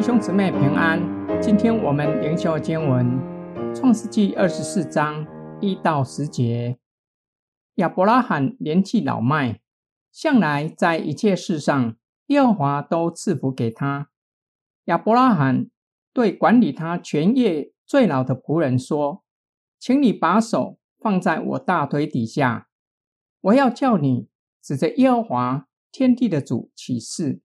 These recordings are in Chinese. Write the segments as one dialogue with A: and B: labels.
A: 弟兄姊妹平安，今天我们灵修经文《创世纪二十四章一到十节。亚伯拉罕年纪老迈，向来在一切事上，耶和华都赐福给他。亚伯拉罕对管理他全业最老的仆人说：“请你把手放在我大腿底下，我要叫你指着耶和华天地的主起誓，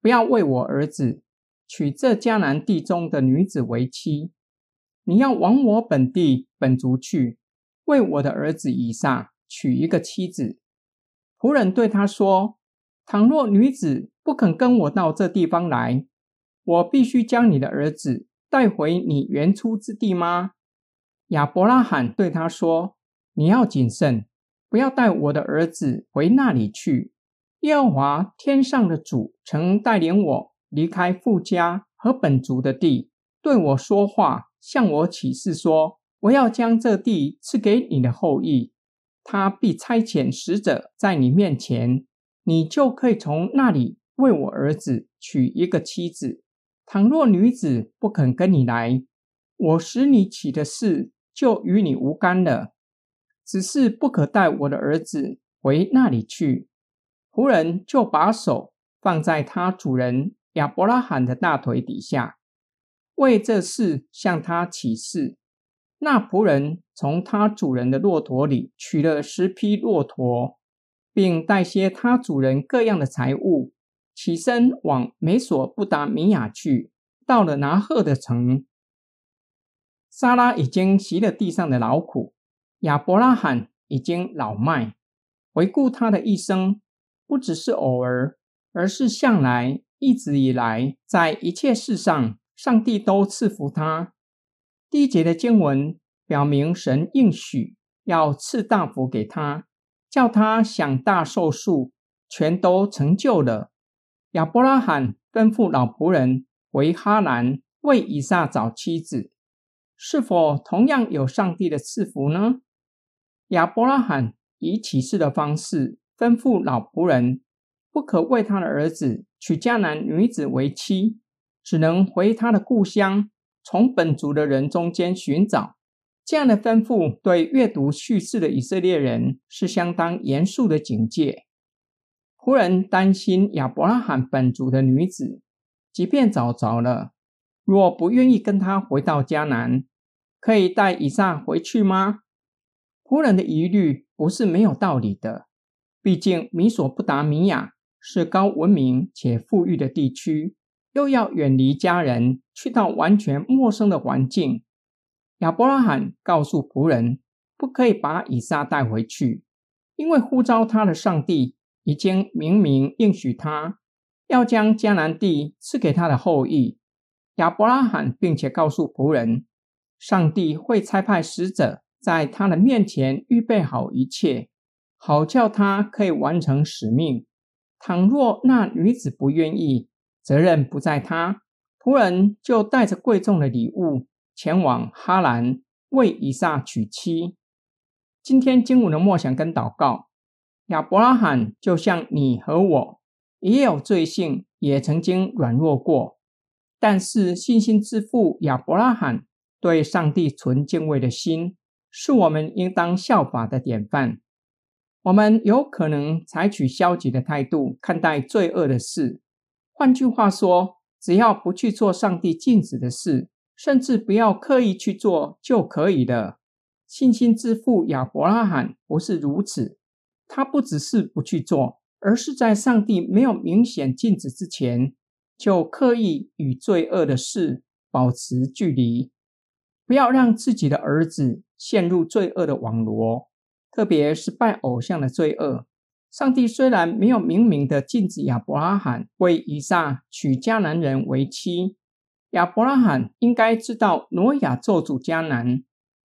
A: 不要为我儿子。”娶这迦南地中的女子为妻，你要往我本地本族去，为我的儿子以撒娶一个妻子。仆人对他说：“倘若女子不肯跟我到这地方来，我必须将你的儿子带回你原出之地吗？”亚伯拉罕对他说：“你要谨慎，不要带我的儿子回那里去。耶和华天上的主曾带领我。”离开富家和本族的地，对我说话，向我起誓说：“我要将这地赐给你的后裔，他必差遣使者在你面前，你就可以从那里为我儿子娶一个妻子。倘若女子不肯跟你来，我使你起的事就与你无干了。只是不可带我的儿子回那里去。”仆人就把手放在他主人。亚伯拉罕的大腿底下，为这事向他起誓。那仆人从他主人的骆驼里取了十匹骆驼，并带些他主人各样的财物，起身往美索不达米亚去。到了拿鹤的城，莎拉已经习了地上的劳苦，亚伯拉罕已经老迈。回顾他的一生，不只是偶尔，而是向来。一直以来，在一切事上，上帝都赐福他。第一节的经文表明，神应许要赐大福给他，叫他享大寿数，全都成就了。亚伯拉罕吩咐老仆人回哈兰为以撒找妻子，是否同样有上帝的赐福呢？亚伯拉罕以启示的方式吩咐老仆人。不可为他的儿子娶迦南女子为妻，只能回他的故乡，从本族的人中间寻找。这样的吩咐对阅读叙事的以色列人是相当严肃的警戒。仆人担心亚伯拉罕本族的女子，即便找着了，若不愿意跟他回到迦南，可以带以撒回去吗？仆人的疑虑不是没有道理的，毕竟米索不达米亚。是高文明且富裕的地区，又要远离家人，去到完全陌生的环境。亚伯拉罕告诉仆人，不可以把以撒带回去，因为呼召他的上帝已经明明应许他，要将迦南地赐给他的后裔。亚伯拉罕并且告诉仆人，上帝会差派使者在他的面前预备好一切，好叫他可以完成使命。倘若那女子不愿意，责任不在他。仆人就带着贵重的礼物前往哈兰为以撒娶妻。今天经文的默想跟祷告，亚伯拉罕就像你和我，也有罪性，也曾经软弱过。但是信心之父亚伯拉罕对上帝存敬畏的心，是我们应当效法的典范。我们有可能采取消极的态度看待罪恶的事，换句话说，只要不去做上帝禁止的事，甚至不要刻意去做就可以了。信心之父亚伯拉罕不是如此，他不只是不去做，而是在上帝没有明显禁止之前，就刻意与罪恶的事保持距离，不要让自己的儿子陷入罪恶的网罗。特别是拜偶像的罪恶，上帝虽然没有明明的禁止亚伯拉罕为以撒娶迦南人为妻，亚伯拉罕应该知道挪亚咒诅迦南，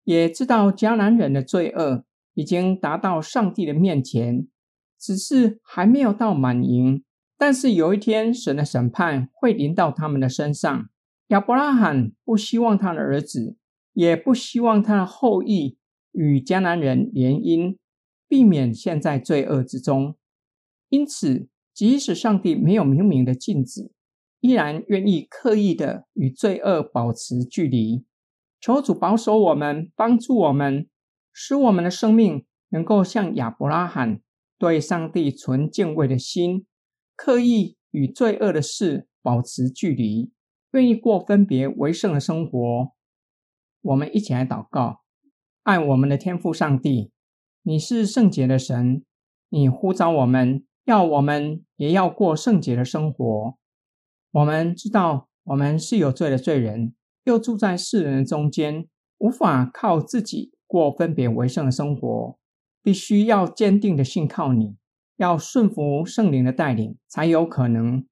A: 也知道迦南人的罪恶已经达到上帝的面前，只是还没有到满盈。但是有一天，神的审判会临到他们的身上。亚伯拉罕不希望他的儿子，也不希望他的后裔。与迦南人联姻，避免陷在罪恶之中。因此，即使上帝没有明明的禁止，依然愿意刻意的与罪恶保持距离。求主保守我们，帮助我们，使我们的生命能够像亚伯拉罕对上帝存敬畏的心，刻意与罪恶的事保持距离，愿意过分别为圣的生活。我们一起来祷告：爱我们的天父上帝，你是圣洁的神，你呼召我们，要我们也要过圣洁的生活。我们知道，我们是有罪的罪人，又住在世人的中间，无法靠自己过分别为圣的生活，必须要坚定的信靠你，要顺服圣灵的带领，才有可能。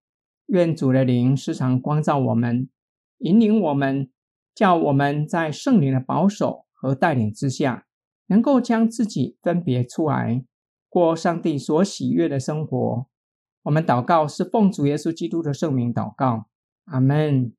A: 愿主的灵时常光照我们，引领我们，叫我们在圣灵的保守和带领之下，能够将自己分别出来，过上帝所喜悦的生活。我们祷告是奉主耶稣基督的圣名祷告，阿门。